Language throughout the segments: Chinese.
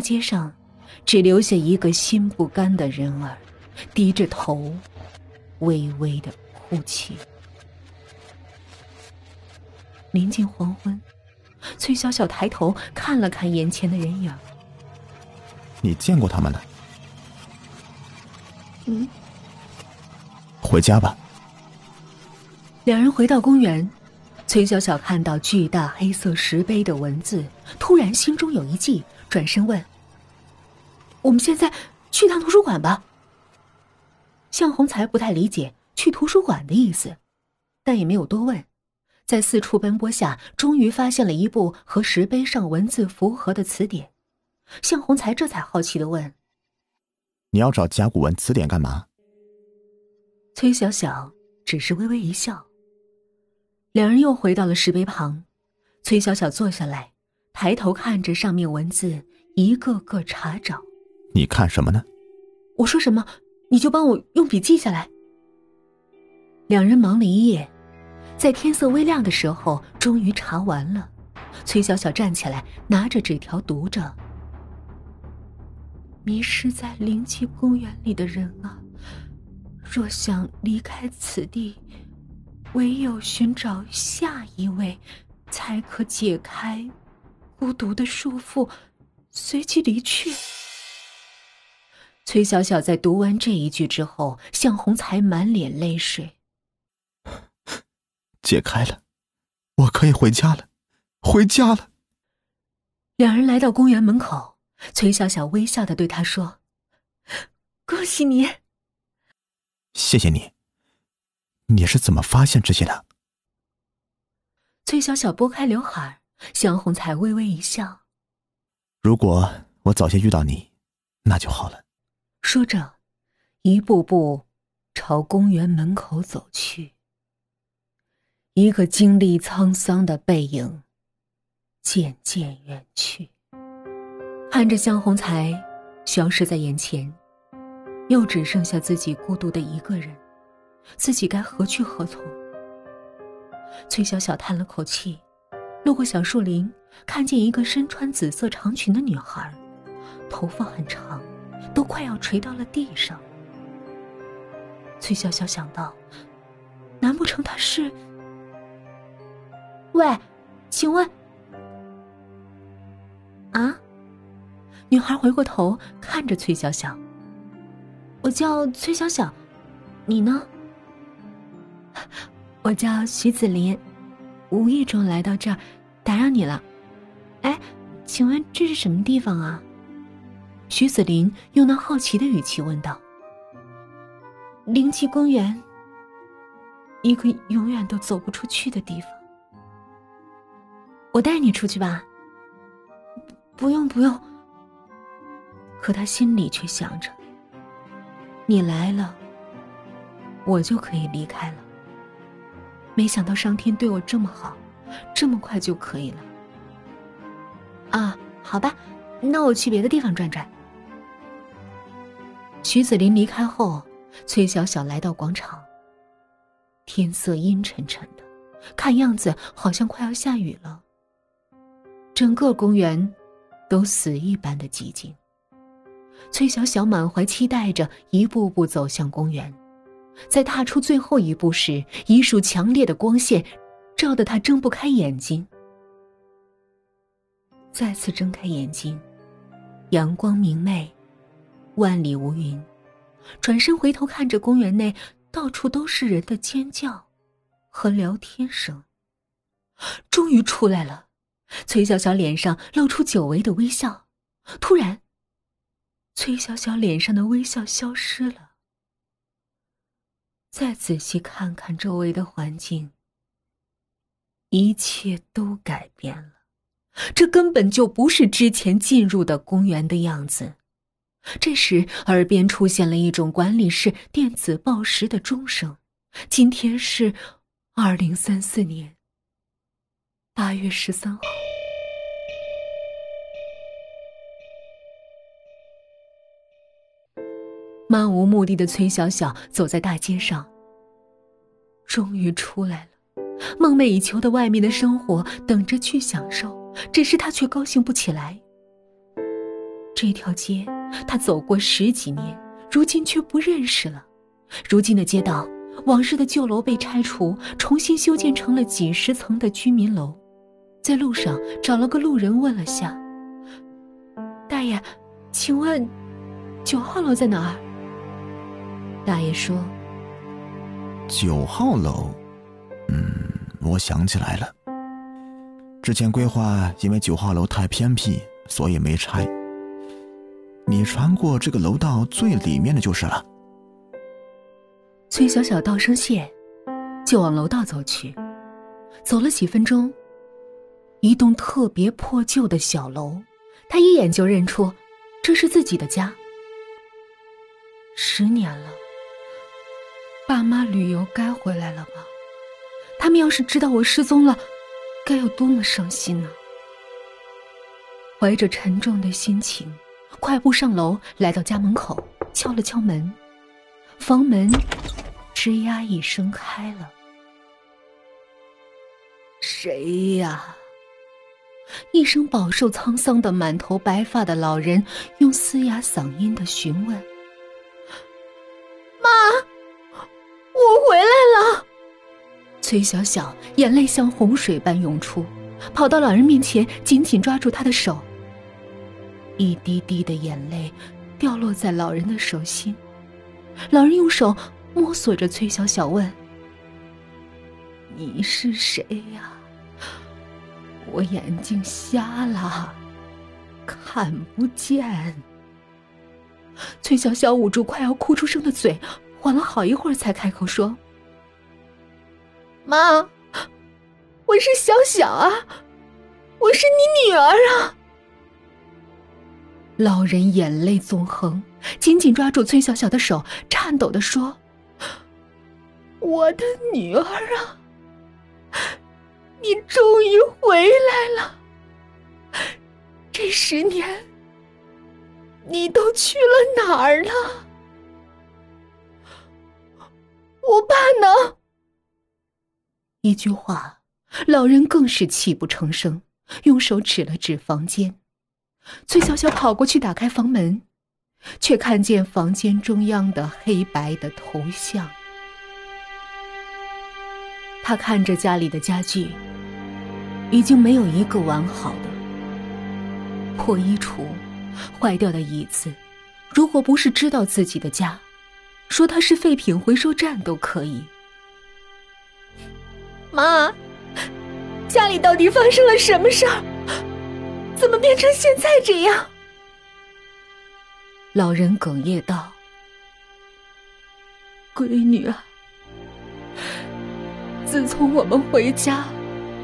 大街上，只留下一个心不甘的人儿，低着头，微微的哭泣。临近黄昏，崔小小抬头看了看眼前的人影。你见过他们了？嗯。回家吧。两人回到公园，崔小小看到巨大黑色石碑的文字，突然心中有一计，转身问：“我们现在去趟图书馆吧？”向洪才不太理解去图书馆的意思，但也没有多问。在四处奔波下，终于发现了一部和石碑上文字符合的词典。向洪才这才好奇的问：“你要找甲骨文词典干嘛？”崔小小只是微微一笑。两人又回到了石碑旁，崔小小坐下来，抬头看着上面文字，一个个查找。你看什么呢？我说什么，你就帮我用笔记下来。两人忙了一夜。在天色微亮的时候，终于查完了。崔小小站起来，拿着纸条读着：“迷失在灵气公园里的人啊，若想离开此地，唯有寻找下一位，才可解开孤独的束缚，随即离去。”崔小小在读完这一句之后，向红才满脸泪水。解开了，我可以回家了，回家了。两人来到公园门口，崔小小微笑的对他说：“恭喜你。”谢谢你。你是怎么发现这些的？崔小小拨开刘海，向红才微微一笑：“如果我早些遇到你，那就好了。”说着，一步步朝公园门口走去。一个经历沧桑的背影渐渐远去，看着向红才消失在眼前，又只剩下自己孤独的一个人，自己该何去何从？崔小小叹了口气，路过小树林，看见一个身穿紫色长裙的女孩，头发很长，都快要垂到了地上。崔小小想到，难不成他是？喂，请问，啊？女孩回过头看着崔小小。我叫崔小小，你呢？我叫徐子林，无意中来到这儿，打扰你了。哎，请问这是什么地方啊？徐子林用那好奇的语气问道。灵气公园，一个永远都走不出去的地方。我带你出去吧。不用不用。可他心里却想着：你来了，我就可以离开了。没想到上天对我这么好，这么快就可以了。啊，好吧，那我去别的地方转转。徐子林离开后，崔小小来到广场。天色阴沉沉的，看样子好像快要下雨了。整个公园都死一般的寂静。崔小小满怀期待着，一步步走向公园。在踏出最后一步时，一束强烈的光线照得他睁不开眼睛。再次睁开眼睛，阳光明媚，万里无云。转身回头看着公园内，到处都是人的尖叫和聊天声。终于出来了。崔小小脸上露出久违的微笑，突然，崔小小脸上的微笑消失了。再仔细看看周围的环境，一切都改变了，这根本就不是之前进入的公园的样子。这时，耳边出现了一种管理室电子报时的钟声，今天是二零三四年。八月十三号，漫无目的的崔小小走在大街上。终于出来了，梦寐以求的外面的生活等着去享受，只是他却高兴不起来。这条街他走过十几年，如今却不认识了。如今的街道，往日的旧楼被拆除，重新修建成了几十层的居民楼。在路上找了个路人问了下：“大爷，请问九号楼在哪儿？”大爷说：“九号楼，嗯，我想起来了。之前规划因为九号楼太偏僻，所以没拆。你穿过这个楼道最里面的就是了。”崔小小道声谢，就往楼道走去。走了几分钟，一栋特别破旧的小楼，他一眼就认出，这是自己的家。十年了，爸妈旅游该回来了吧？他们要是知道我失踪了，该有多么伤心呢？怀着沉重的心情，快步上楼，来到家门口，敲了敲门，房门。吱呀一声开了，谁呀？一声饱受沧桑的、满头白发的老人用嘶哑嗓音的询问：“妈，我回来了。”崔小小眼泪像洪水般涌出，跑到老人面前，紧紧抓住他的手。一滴滴的眼泪掉落在老人的手心，老人用手。摸索着，崔小小问：“你是谁呀？我眼睛瞎了，看不见。”崔小小捂住快要哭出声的嘴，缓了好一会儿才开口说：“妈，我是小小啊，我是你女儿啊。”老人眼泪纵横，紧紧抓住崔小小的手，颤抖的说。我的女儿啊，你终于回来了！这十年，你都去了哪儿了？我爸呢？一句话，老人更是泣不成声，用手指了指房间。崔小小跑过去打开房门，却看见房间中央的黑白的头像。他看着家里的家具，已经没有一个完好的。破衣橱，坏掉的椅子，如果不是知道自己的家，说它是废品回收站都可以。妈，家里到底发生了什么事儿？怎么变成现在这样？老人哽咽道：“闺女啊。”自从我们回家，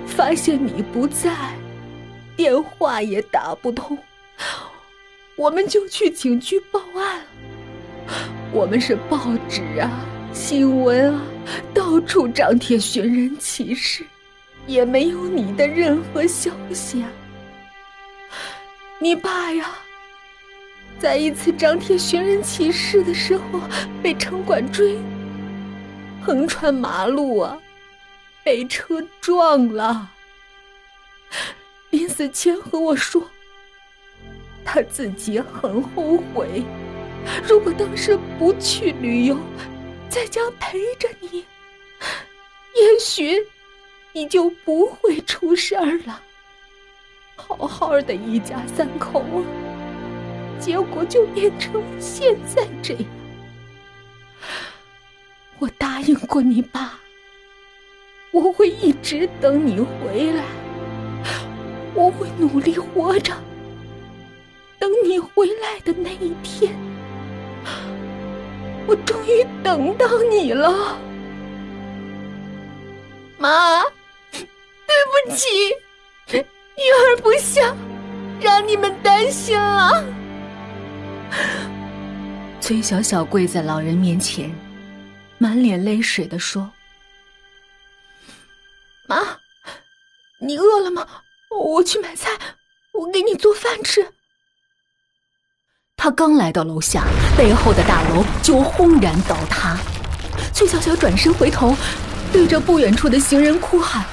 发现你不在，电话也打不通，我们就去警局报案。我们是报纸啊、新闻啊，到处张贴寻人启事，也没有你的任何消息啊。你爸呀，在一次张贴寻人启事的时候被城管追，横穿马路啊。被车撞了，临死前和我说，他自己很后悔，如果当时不去旅游，在家陪着你，也许你就不会出事儿了。好好的一家三口啊，结果就变成现在这样。我答应过你爸。我会一直等你回来，我会努力活着，等你回来的那一天。我终于等到你了，妈，对不起，女儿不孝，让你们担心了。崔小小跪在老人面前，满脸泪水的说。妈，你饿了吗？我去买菜，我给你做饭吃。他刚来到楼下，背后的大楼就轰然倒塌。崔小小转身回头，对着不远处的行人哭喊：“